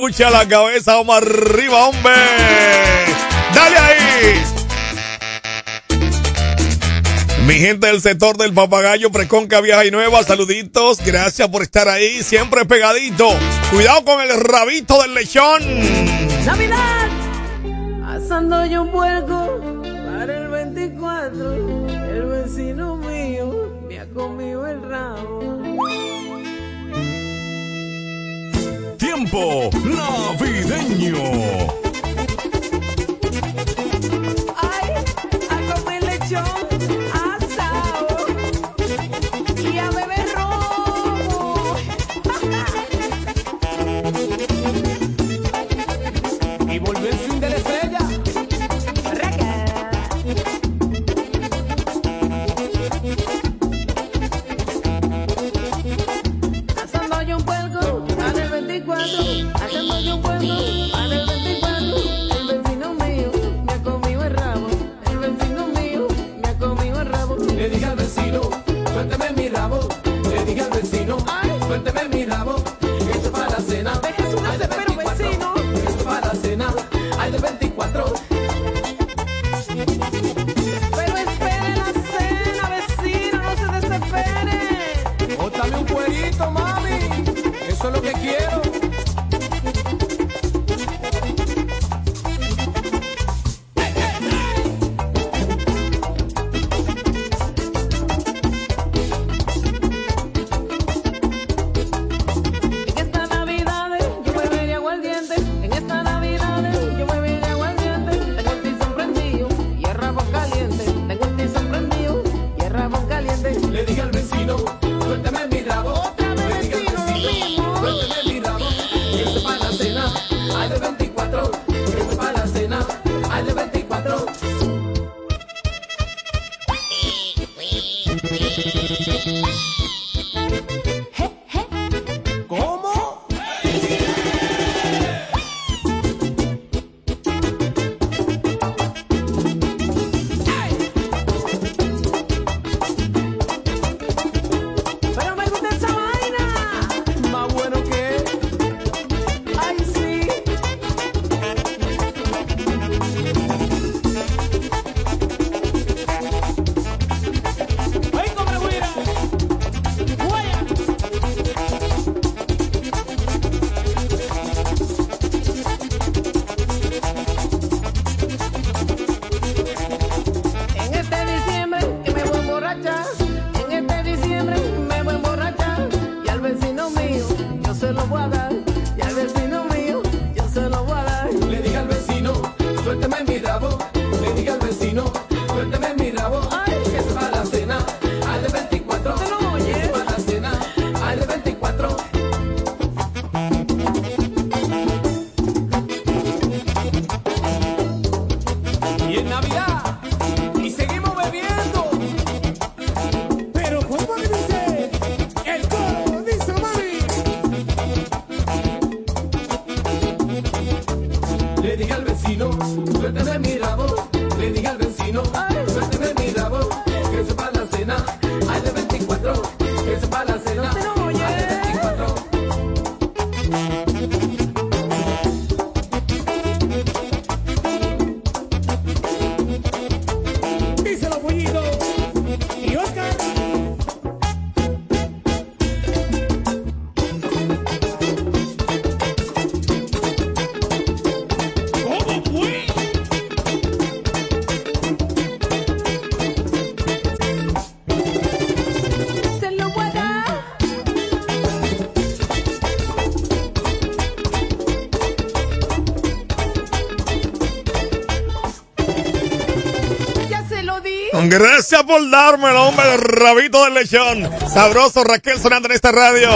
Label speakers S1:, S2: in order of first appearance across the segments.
S1: Escucha la cabeza, vamos arriba, hombre. Dale ahí. Mi gente del sector del papagayo, Preconca Vieja y Nueva, saluditos. Gracias por estar ahí, siempre pegadito. Cuidado con el rabito del lechón.
S2: Navidad, pasando yo un vuelco para el 24. El vecino mío me ha comido el rabo.
S3: tiempo navideño.
S2: Ay, algo muy lechón. weather.
S1: Gracias por darme el hombre, el rabito del lechón. Sabroso Raquel sonando en esta radio.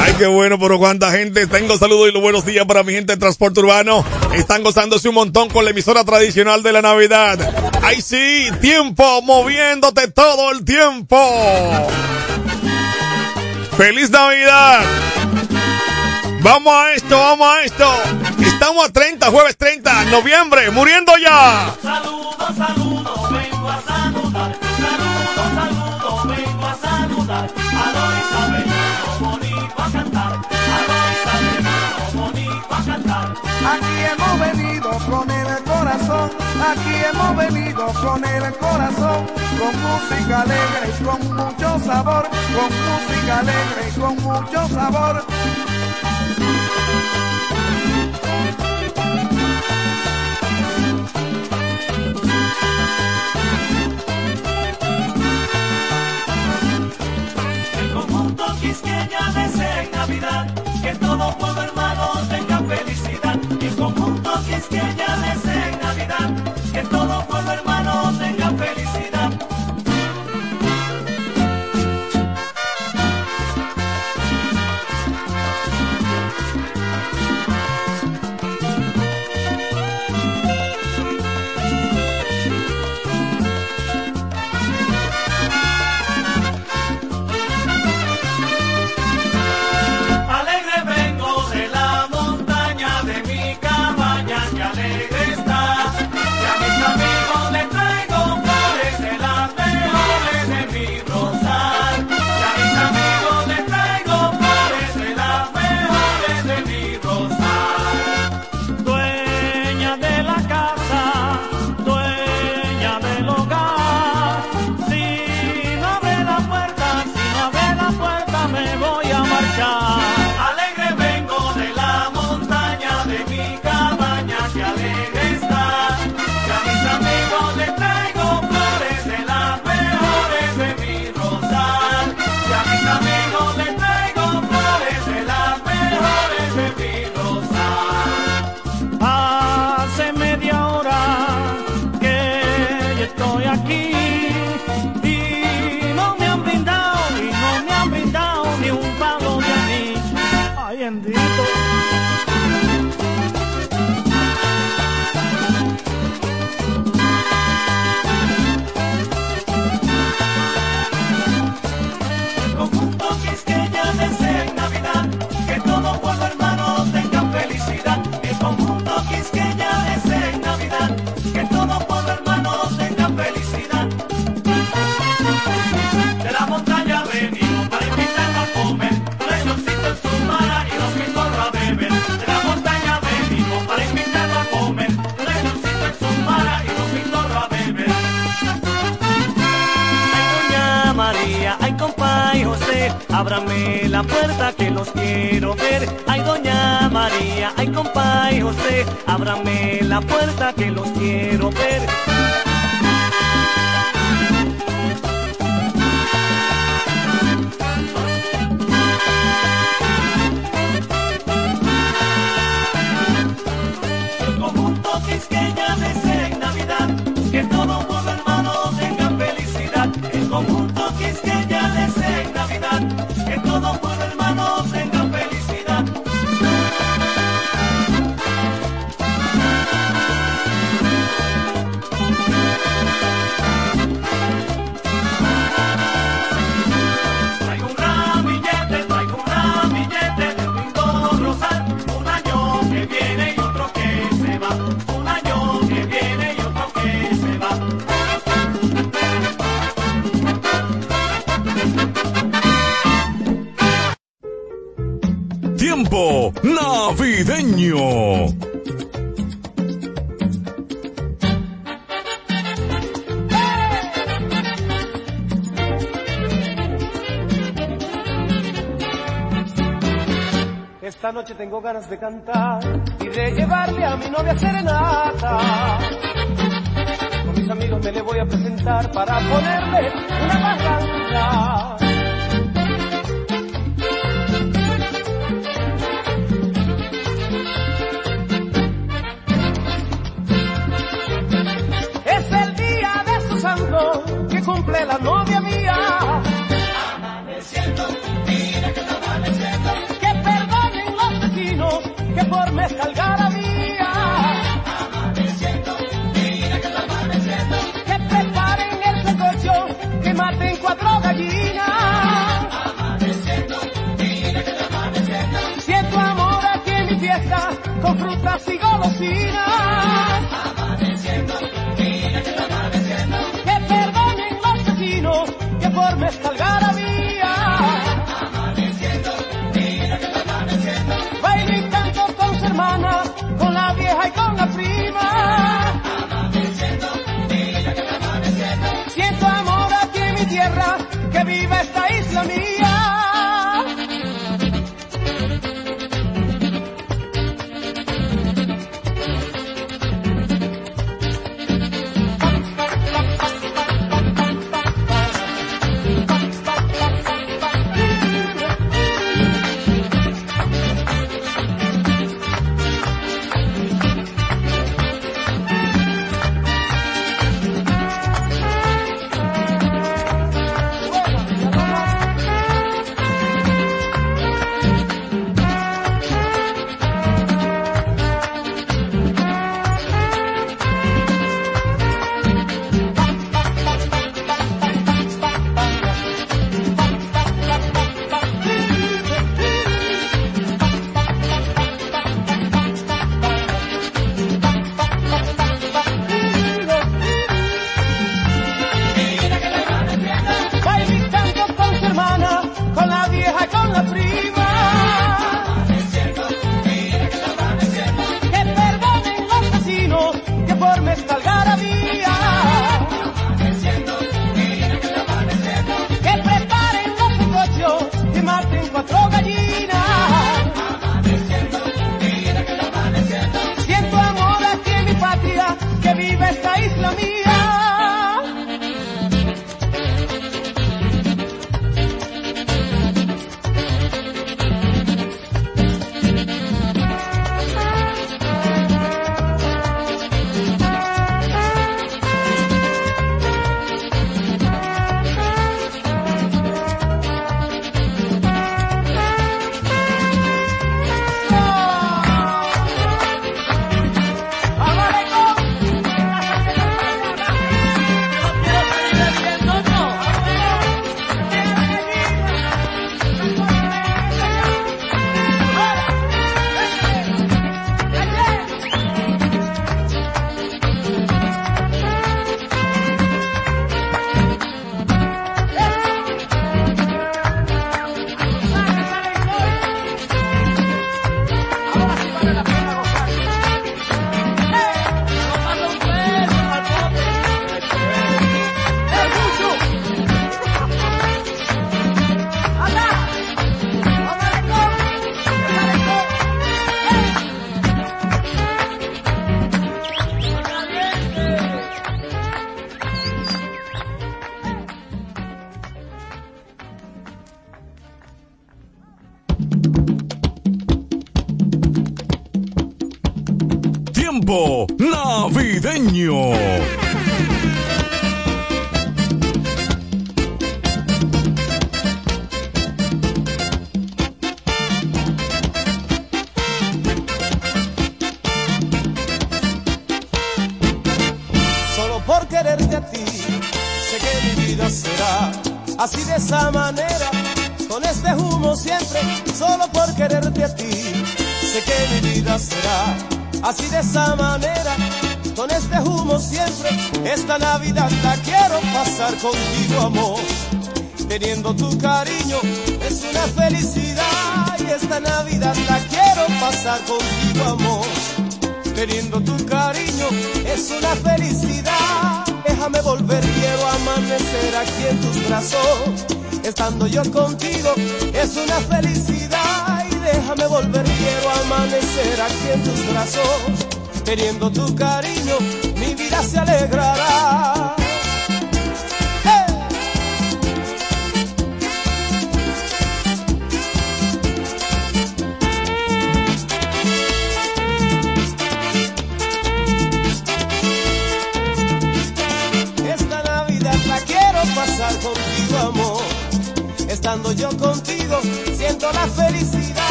S1: Ay, qué bueno, pero cuánta gente. Tengo saludos y los buenos días para mi gente de transporte urbano. Están gozándose un montón con la emisora tradicional de la Navidad. Ay, sí, tiempo moviéndote todo el tiempo. ¡Feliz Navidad! Vamos a esto, vamos a esto. Estamos a 30, jueves 30, noviembre, muriendo ya.
S4: Aquí hemos venido con el corazón, aquí hemos venido con el corazón, con música alegre y con mucho sabor, con música alegre y con mucho sabor.
S5: Let's get Ay, compa José, ábrame la puerta que los quiero ver.
S4: Esta noche tengo ganas de cantar y de llevarle a mi novia serenata. Con mis amigos me le voy a presentar para ponerle una bajanza. Es el día de su santo que cumple la novia mía. Galletas y golosinas. Amaneciendo, mira que está amaneciendo. Que perdonen los vecinos que por mezcal
S6: contigo amor, teniendo tu cariño, es una felicidad y esta Navidad la quiero pasar contigo amor teniendo tu cariño es una felicidad. Déjame volver, quiero amanecer aquí en tus brazos. Estando yo contigo es una felicidad. Y déjame volver, quiero amanecer aquí en tus brazos. Teniendo tu cariño, mi vida se alegrará.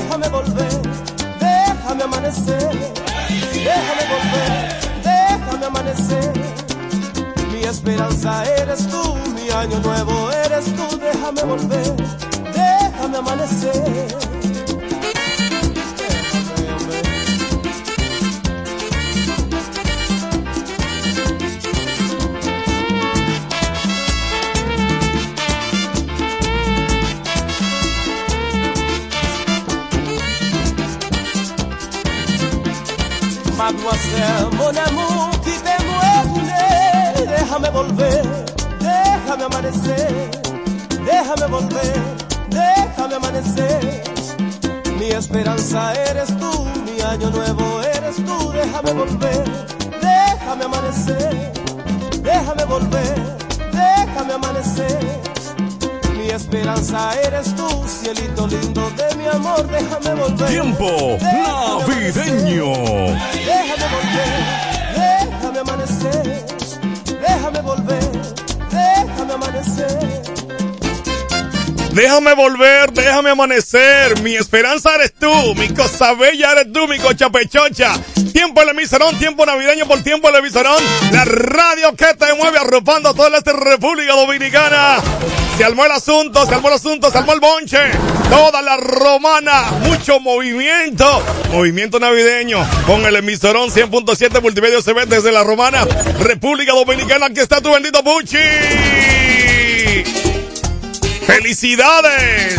S6: Déjame volver, déjame amanecer, déjame volver, déjame amanecer. Mi esperanza eres tú, mi año nuevo eres tú, déjame volver, déjame amanecer. Esperanza eres tú, mi año nuevo eres tú, déjame volver, déjame amanecer, déjame volver, déjame amanecer. Mi esperanza eres tú, cielito lindo de mi amor, déjame volver.
S3: Tiempo
S6: déjame
S3: navideño.
S6: Déjame volver, déjame amanecer, déjame volver, déjame amanecer.
S1: Déjame volver, déjame amanecer. Mi esperanza eres tú, mi cosa bella eres tú, mi cocha pechocha. Tiempo el emisorón, tiempo navideño por tiempo el emisorón. La radio que te mueve arropando a toda la República Dominicana. Se armó el asunto, se armó el asunto, se armó el bonche. Toda la romana, mucho movimiento. Movimiento navideño con el emisorón 100.7 Multimedia CB desde la romana, República Dominicana. Aquí está tu bendito Puchi. ¡Felicidades!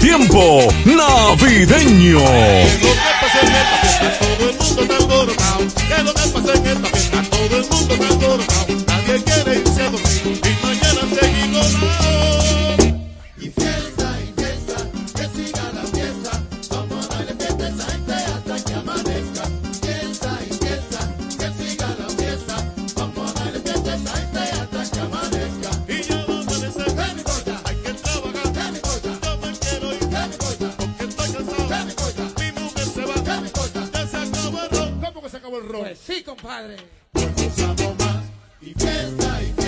S3: Tiempo navideño.
S7: ¿Qué es lo que pasa en esta fiesta? Todo el mundo está alborotado. Nadie quiere irse a dormir.
S8: compadre.
S7: Pues más y fiesta y fiesta.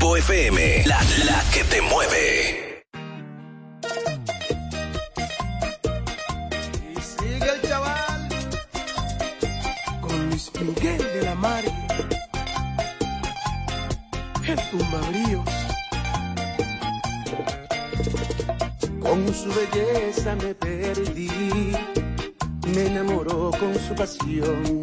S9: FM,
S10: la, que
S4: te
S9: mueve.
S6: Y sigue el chaval con Luis Miguel de la Mar, el tumbabrío. Con su belleza me perdí, me enamoró con su pasión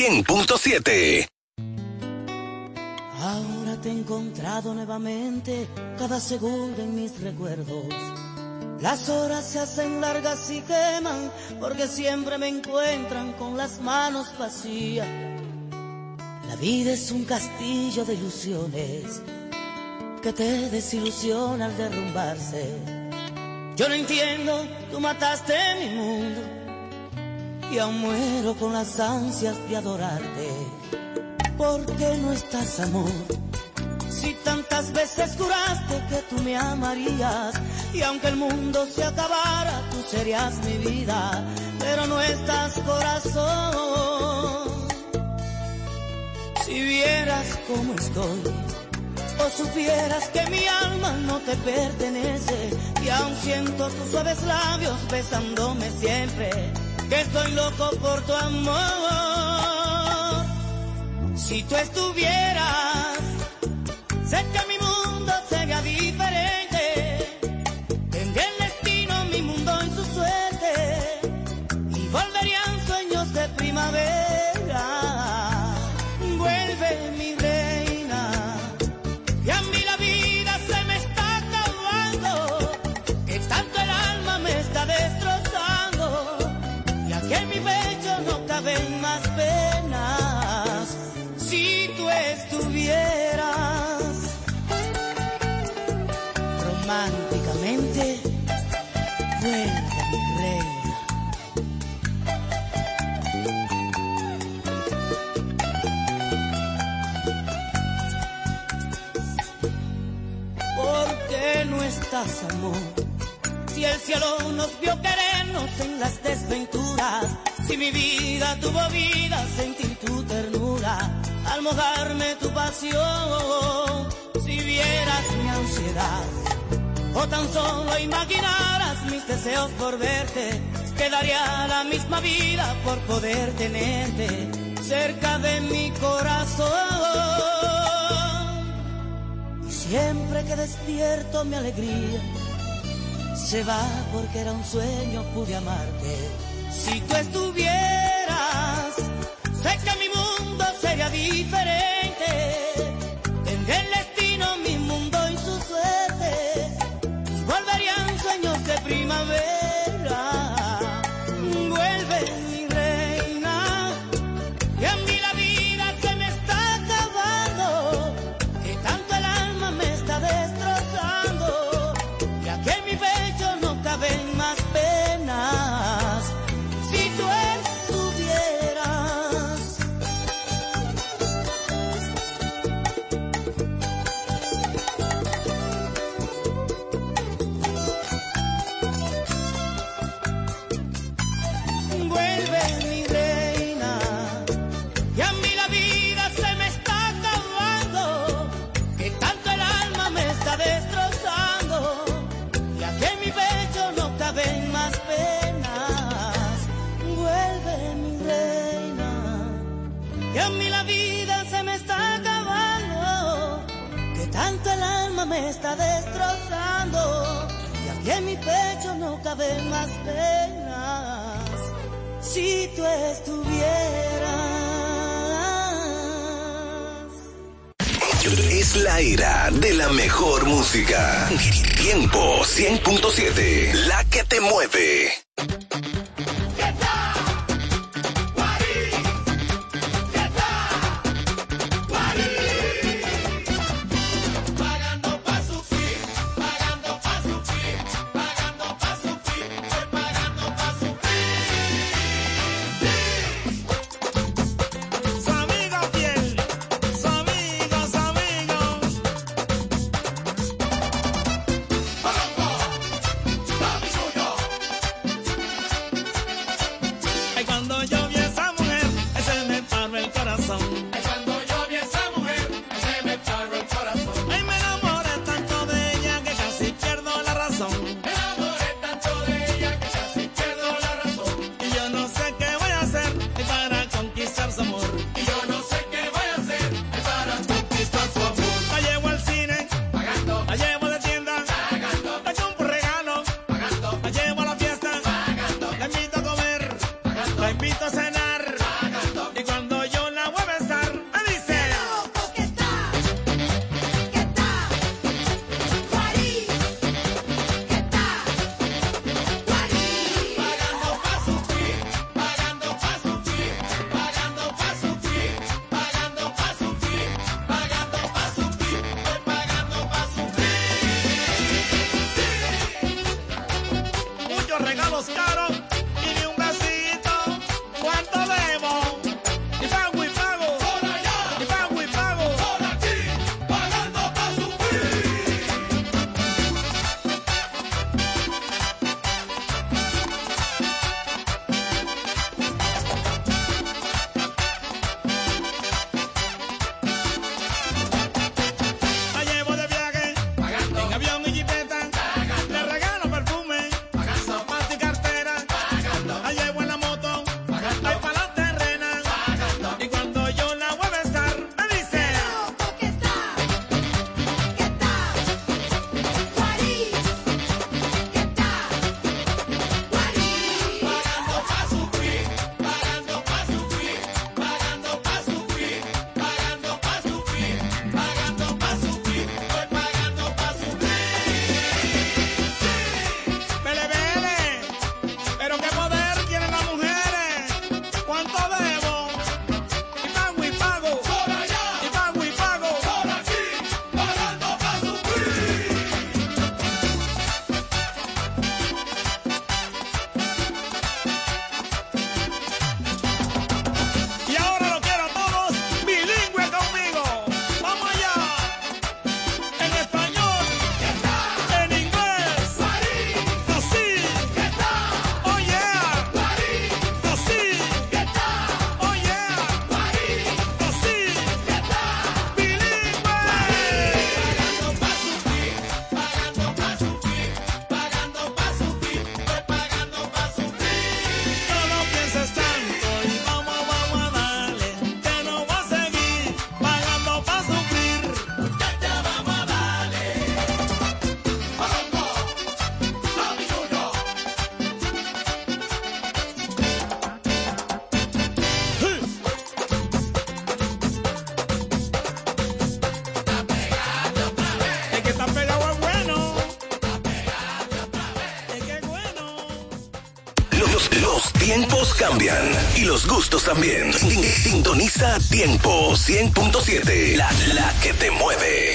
S9: 100.7.
S11: Ahora te he encontrado nuevamente, cada segundo en mis recuerdos. Las horas se hacen largas y queman, porque siempre me encuentran con las manos vacías. La vida es un castillo de ilusiones que te desilusiona al derrumbarse. Yo no entiendo, tú mataste mi mundo y aún muero con las ansias de adorarte. ¿Por qué no estás, amor? Si tantas veces juraste que tú me amarías y aunque el mundo se acabara, tú serías mi vida, pero no estás, corazón. Si vieras cómo estoy, o supieras que mi alma no te pertenece y aún siento tus suaves labios besándome siempre, que estoy loco por tu amor. Si tú estuvieras, que mi mundo Si el cielo nos vio querernos en las desventuras, si mi vida tuvo vida, sentir tu ternura, al mojarme tu pasión, si vieras mi ansiedad, o tan solo imaginaras mis deseos por verte, quedaría la misma vida por poder tenerte cerca de mi corazón. Y siempre que despierto mi alegría se va porque era un sueño, pude amarte. Si tú estuvieras, sé que mi mundo sería diferente.
S9: cambian y los gustos también. Sintoniza tiempo 100.7, la, la que te mueve.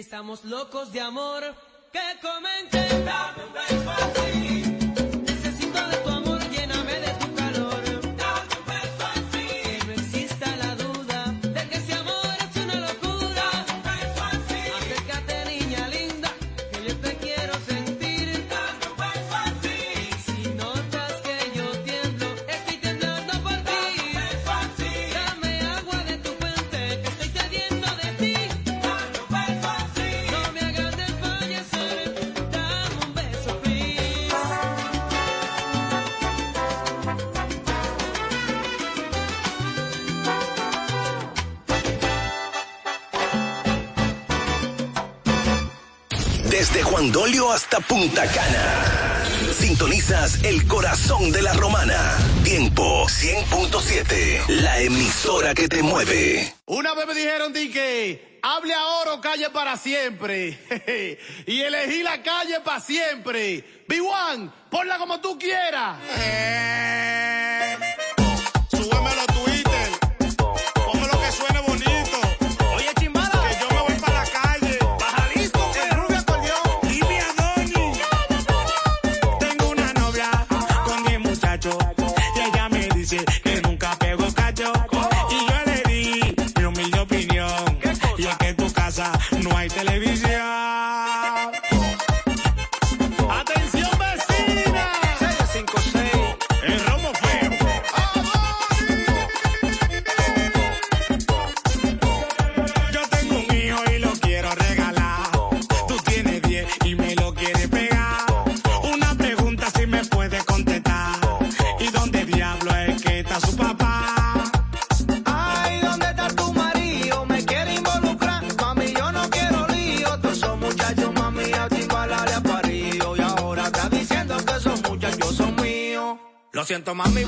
S12: estamos locos de amor, que comenten también.
S9: Desde Juan Dolio hasta Punta Cana. Sintonizas el corazón de la romana. Tiempo 100.7. La emisora que te mueve.
S13: Una vez me dijeron, di que hable ahora o calle para siempre. y elegí la calle para siempre. B1, ponla como tú quieras.
S14: Eh. mami,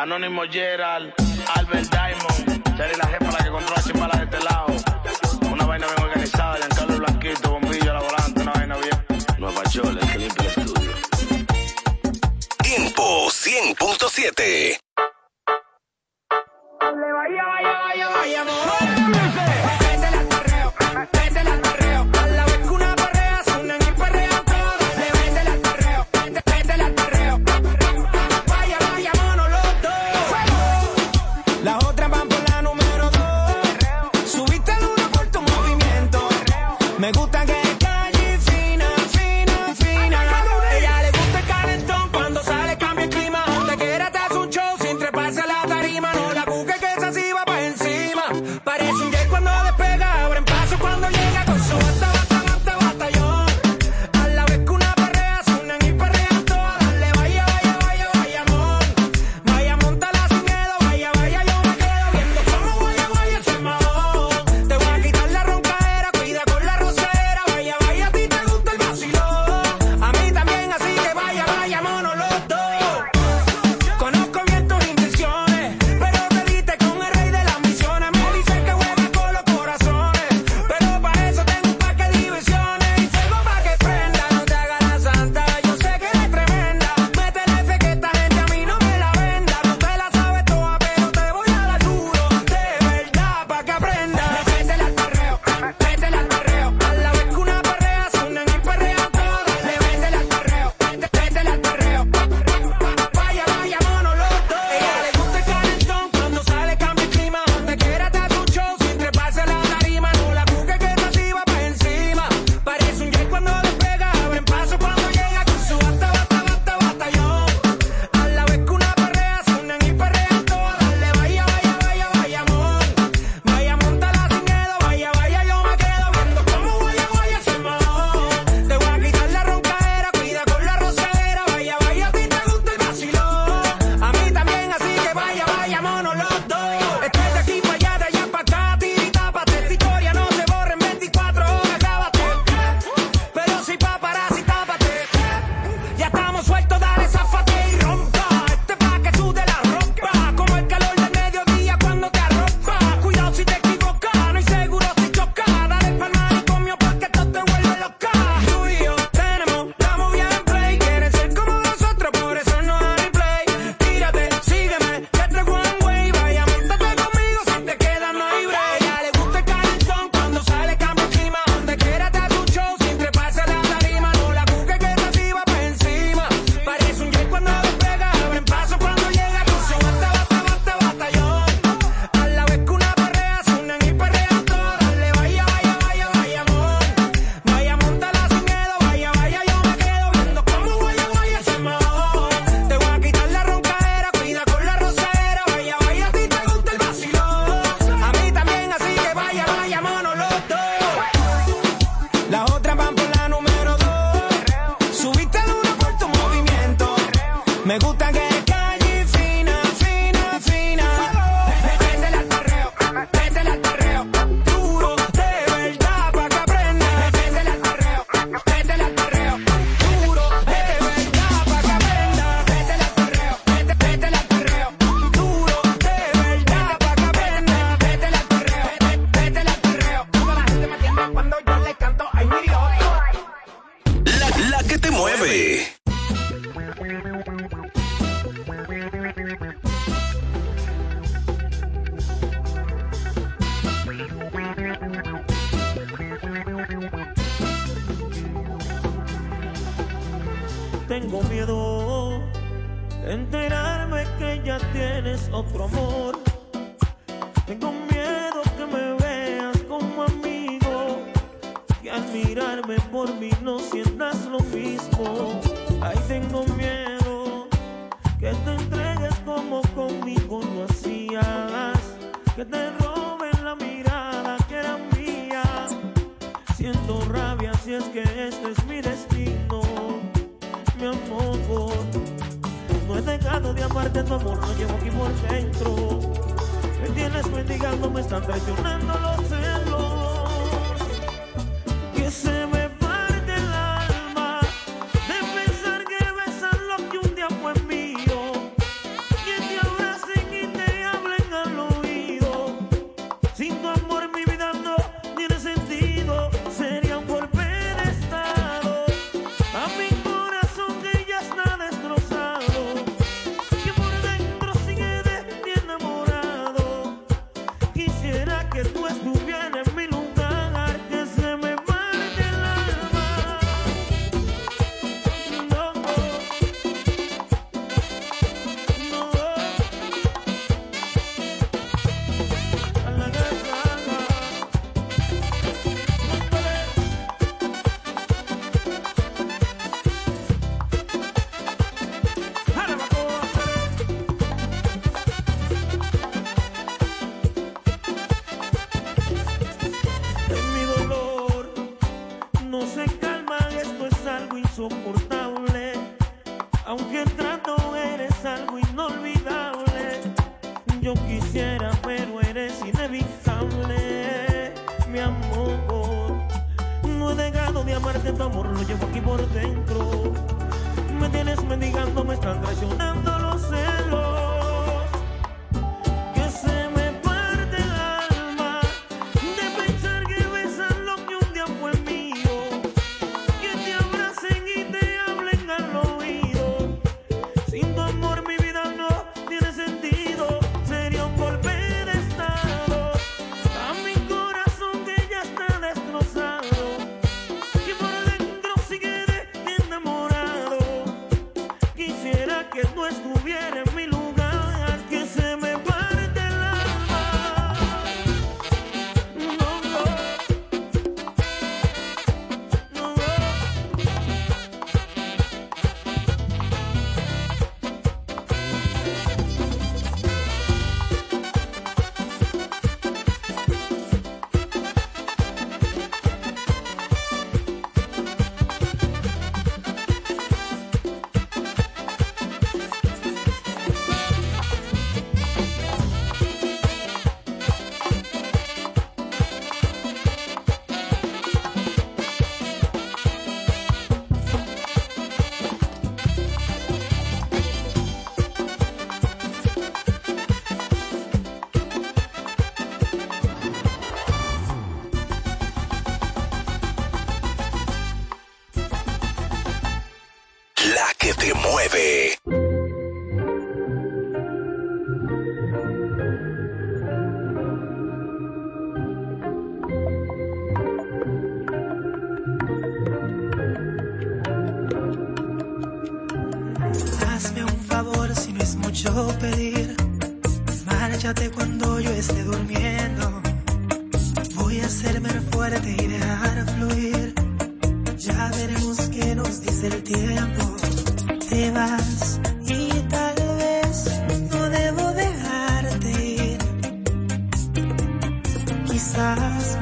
S15: Anónimo Gerald, Albert Diamond, Charlie la jefa la que controla chimbala de este lado. Una vaina bien organizada, Giancarlo Blanquito, bombillo a la una vaina bien. Nueva York, que limpia estudio.
S16: Tiempo 100.7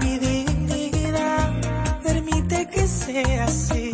S17: mi
S18: dignidad, permite que sea así.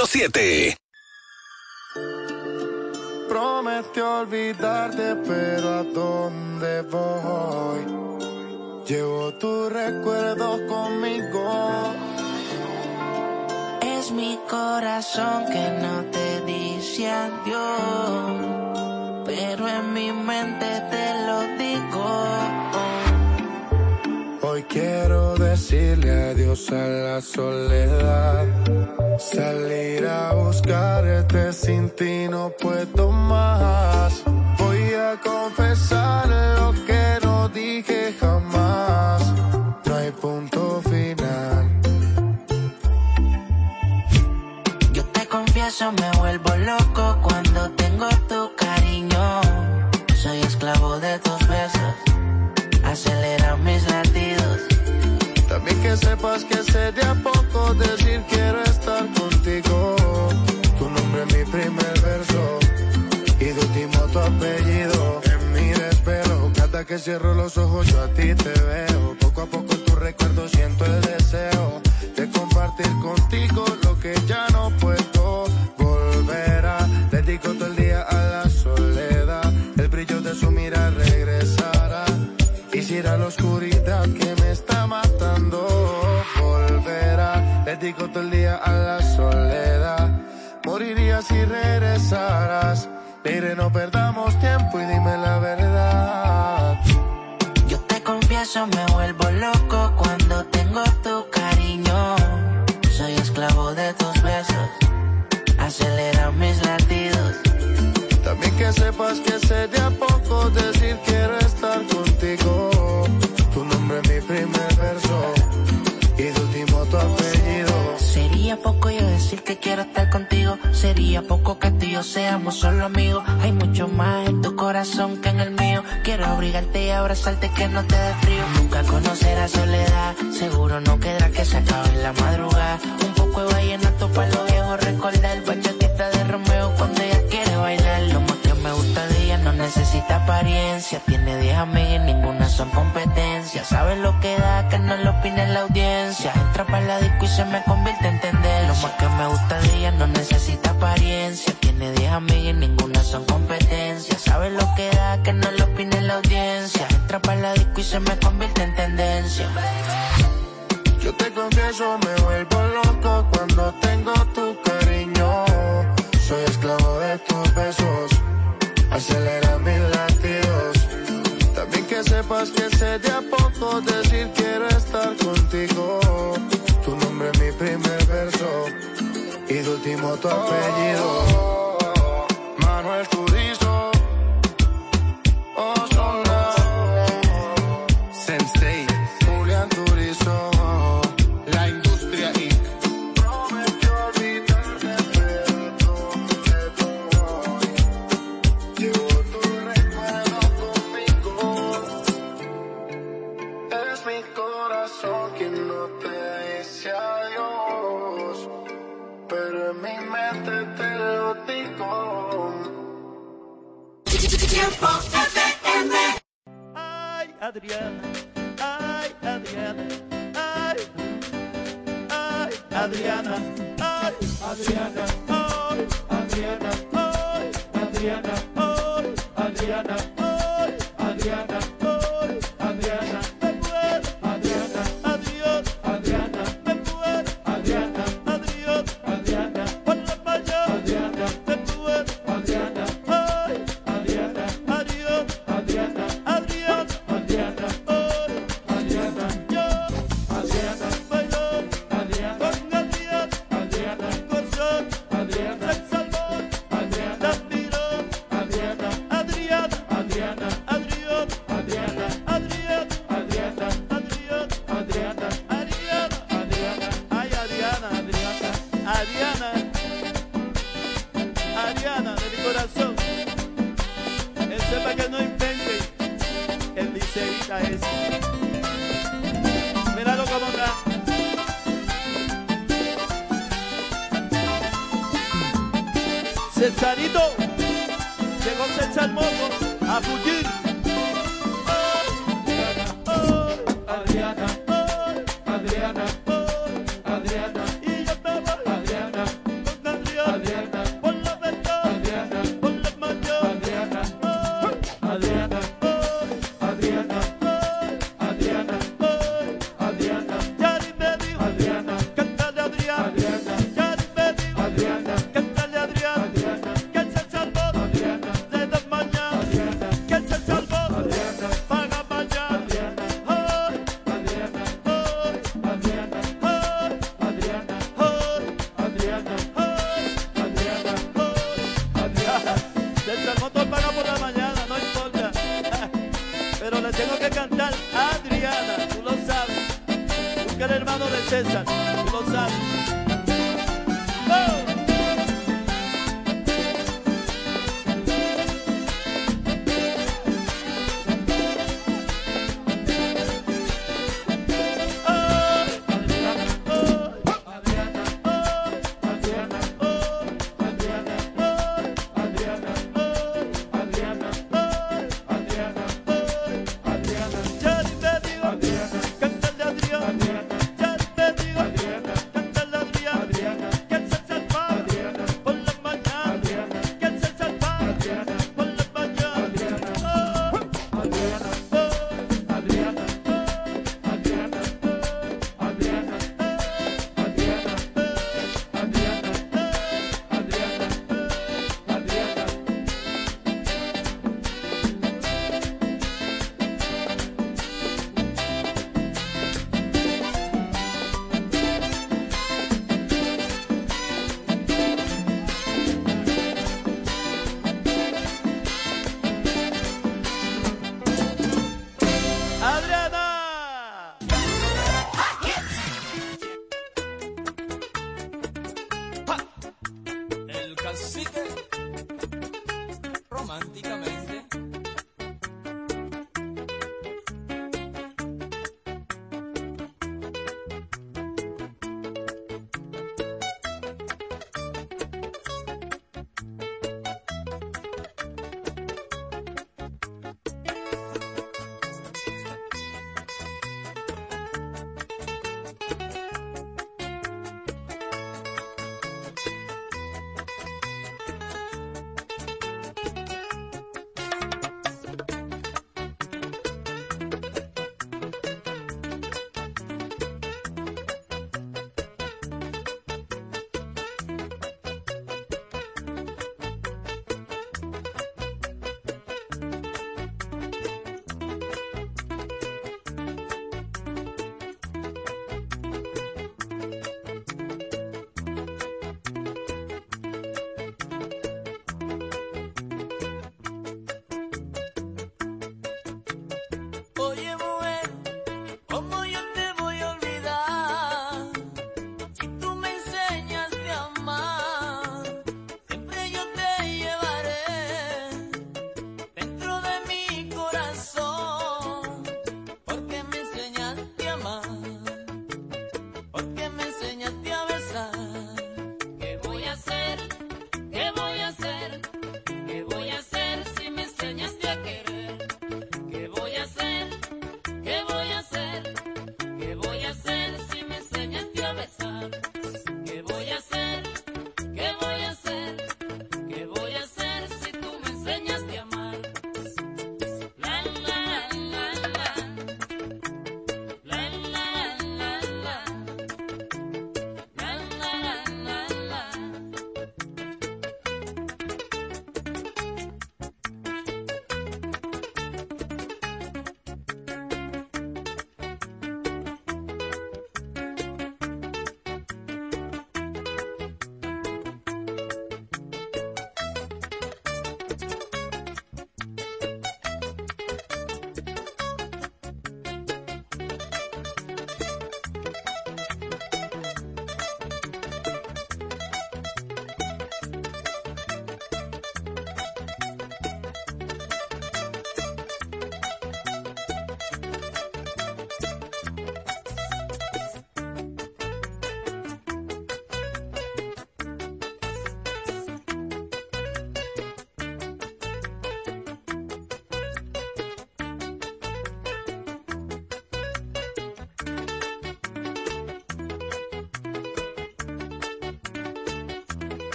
S9: 106.7.
S19: Promete olvidarte, pero ¿a dónde voy? Llevo tus recuerdos conmigo.
S20: Es mi corazón que no te dice adiós, pero en mi mente te lo digo
S19: Hoy quiero decirle adiós a la soledad. Salir a buscarte este sin ti no puedo más. Voy a confesar lo que no dije jamás. No hay punto final.
S20: Yo te confieso, me vuelvo loco cuando tengo tu cariño. Soy esclavo de tus besos.
S19: Que sepas que sé de a poco decir quiero estar contigo. Tu nombre es mi primer verso y de último apellido. En mi desvelo, cada que cierro los ojos yo a ti te veo. Poco a poco tu recuerdo siento el deseo de compartir contigo lo que ya no puedo volver a. Dedico todo el día a la soledad, el brillo de su mira regresará. Quisiera la oscuridad que me está Dedico todo el día a la soledad. Moriría si regresaras. Mire, no perdamos tiempo y dime la verdad.
S20: Yo te confieso, me vuelvo loco Sería poco que tú y yo seamos solo amigos. Hay mucho más en tu corazón que en el mío. Quiero abrigarte y abrazarte que no te dé frío. Nunca conocerás soledad. Seguro no quedará que se acabe en la madrugada. Un poco de vallenato para los viejos. Recordar bachatita de Romeo cuando ella quiere bailar. Lo más que me gusta de ella no necesita apariencia. Tiene 10 amigas y ninguna son competencia. Sabe lo que da, que no lo opine la audiencia. Entra para la disco y se me convierte en tendencia. Lo más que me gusta
S21: César, tú lo sabes.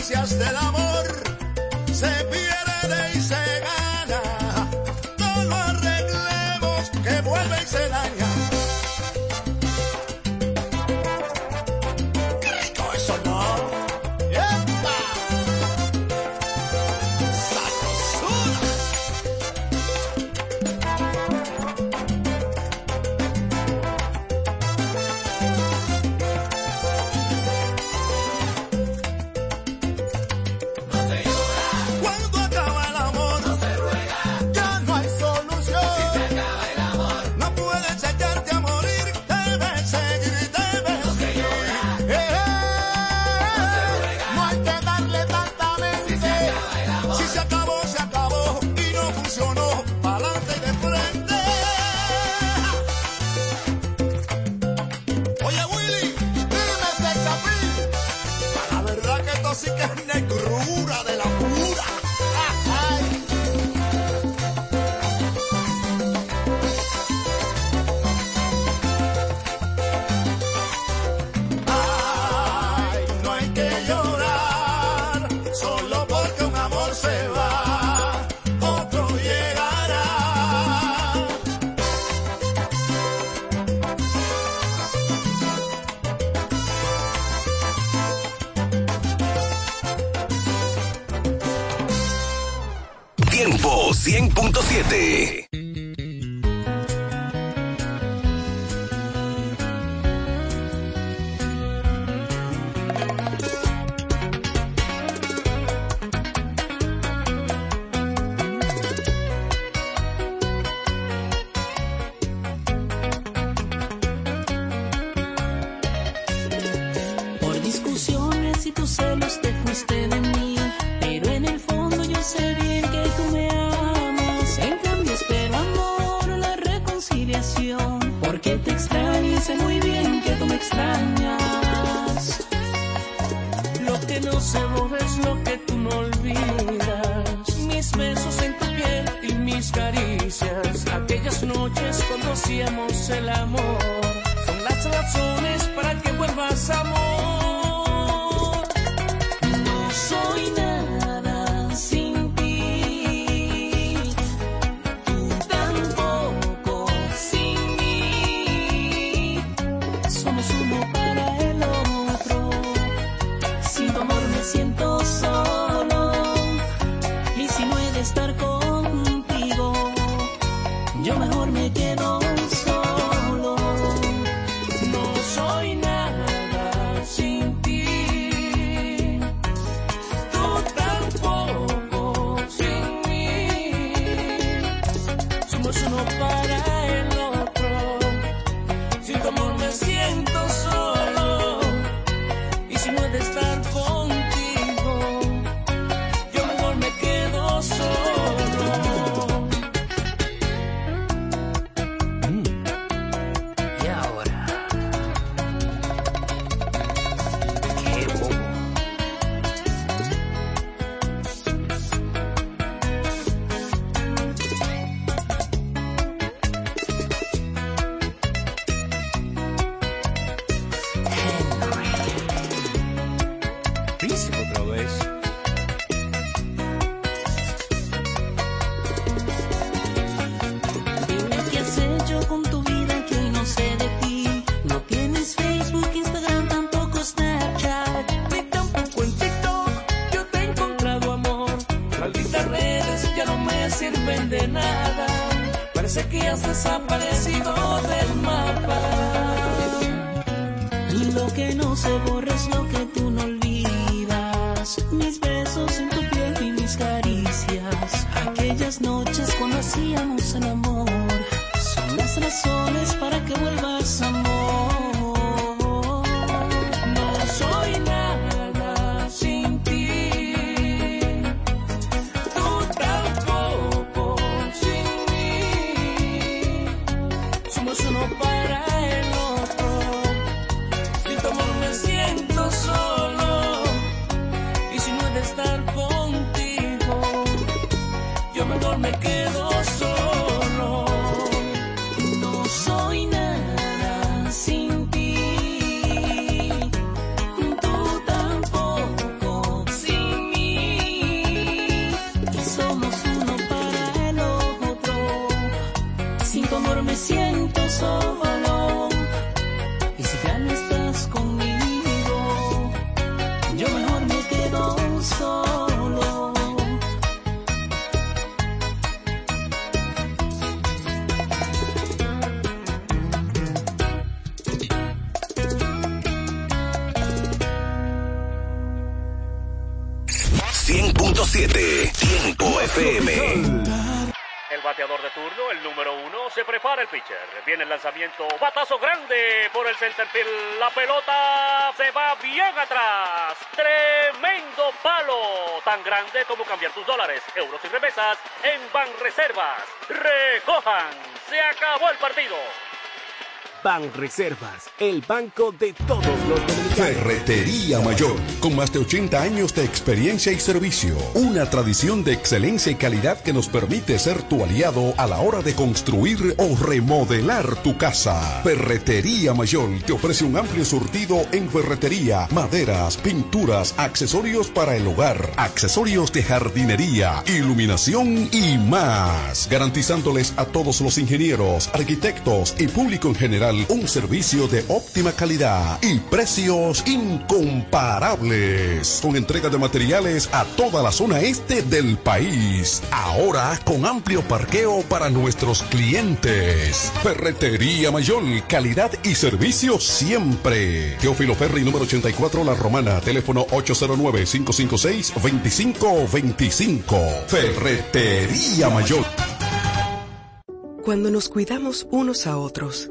S21: caricias del
S22: amor.
S9: 7.
S23: Soy lanzamiento, batazo grande por el center field. La pelota se va bien atrás. Tremendo palo, tan grande como cambiar tus dólares, euros y remesas en Banreservas. Recojan, se acabó el partido.
S24: Ban Reservas, el banco de todos los dominicanos.
S25: Ferretería Mayor, con más de 80 años de experiencia y servicio. Una tradición de excelencia y calidad que nos permite ser tu aliado a la hora de construir o remodelar tu casa. Ferretería Mayor te ofrece un amplio surtido en ferretería, maderas, pinturas, accesorios para el hogar, accesorios de jardinería, iluminación y más. Garantizándoles a todos los ingenieros, arquitectos y público en general un servicio de óptima calidad y precios incomparables. Con entrega de materiales a toda la zona este del país. Ahora con amplio parqueo para nuestros clientes. Ferretería Mayor, calidad y servicio siempre. Teófilo Ferri número 84 La Romana, teléfono 809-556-2525. Ferretería Mayor.
S26: Cuando nos cuidamos unos a otros,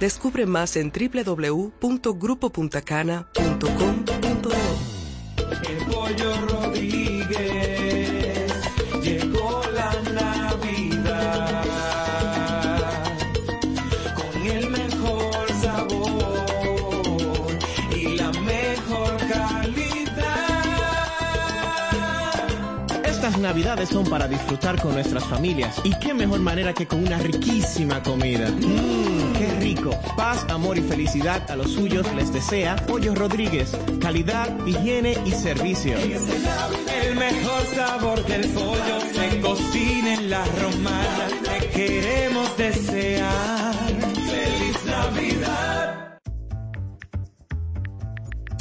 S26: Descubre más en www.grupopuntacana.com.do.
S27: El pollo Rodríguez,
S28: navidades son para disfrutar con nuestras familias y qué mejor manera que con una riquísima comida. Mmm, qué rico. Paz, amor y felicidad a los suyos les desea Pollo Rodríguez. Calidad, higiene y servicio.
S27: El mejor sabor del pollo se cocina en la romana. Te queremos desear.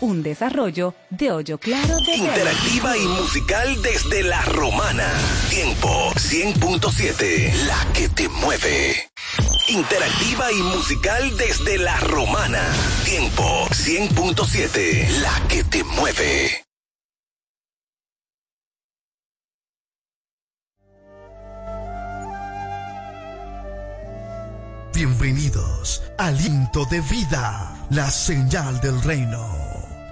S29: Un desarrollo de Hoyo Claro de
S12: Interactiva y musical desde La Romana. Tiempo 100.7, la que te mueve. Interactiva y musical desde La Romana. Tiempo 100.7, la que te mueve.
S3: Bienvenidos al Aliento de Vida, la señal del reino.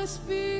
S30: Santo Espíritu.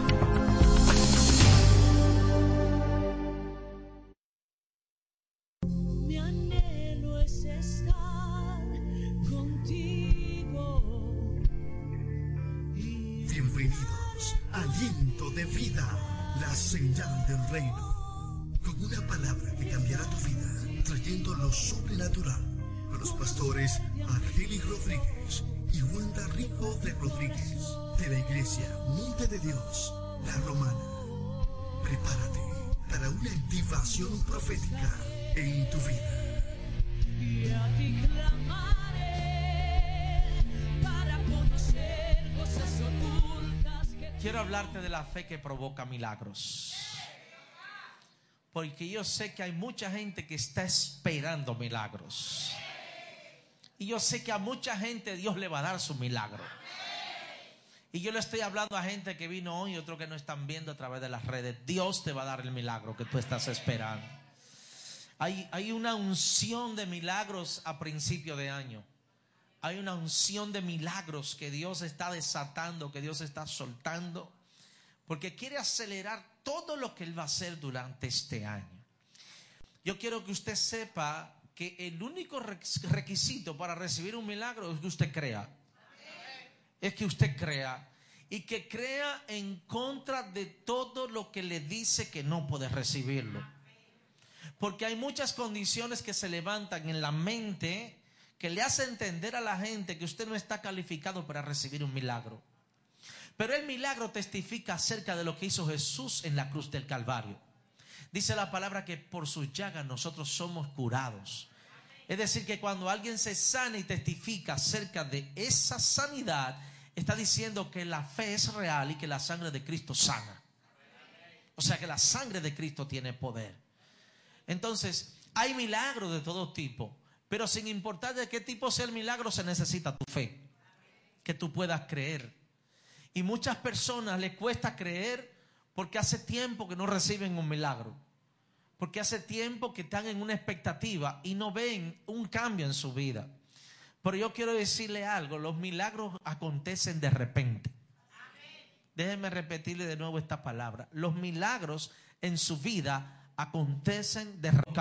S31: Milagros. Porque yo sé que hay mucha gente que está esperando milagros. Y yo sé que a mucha gente Dios le va a dar su milagro. Y yo le estoy hablando a gente que vino hoy y otro que no están viendo a través de las redes. Dios te va a dar el milagro que tú estás esperando. Hay, hay una unción de milagros a principio de año. Hay una unción de milagros que Dios está desatando, que Dios está soltando, porque quiere acelerar todo lo que Él va a hacer durante este año. Yo quiero que usted sepa que el único requisito para recibir un milagro es que usted crea. Es que usted crea. Y que crea en contra de todo lo que le dice que no puede recibirlo. Porque hay muchas condiciones que se levantan en la mente que le hace entender a la gente que usted no está calificado para recibir un milagro. Pero el milagro testifica acerca de lo que hizo Jesús en la cruz del Calvario. Dice la palabra que por sus llagas nosotros somos curados. Es decir, que cuando alguien se sana y testifica acerca de esa sanidad, está diciendo que la fe es real y que la sangre de Cristo sana. O sea que la sangre de Cristo tiene poder. Entonces, hay milagros de todo tipo, pero sin importar de qué tipo sea el milagro, se necesita tu fe, que tú puedas creer. Y muchas personas les cuesta creer porque hace tiempo que no reciben un milagro, porque hace tiempo que están en una expectativa y no ven un cambio en su vida. Pero yo quiero decirle algo, los milagros acontecen de repente. Déjenme repetirle de nuevo esta palabra. Los milagros en su vida acontecen de repente.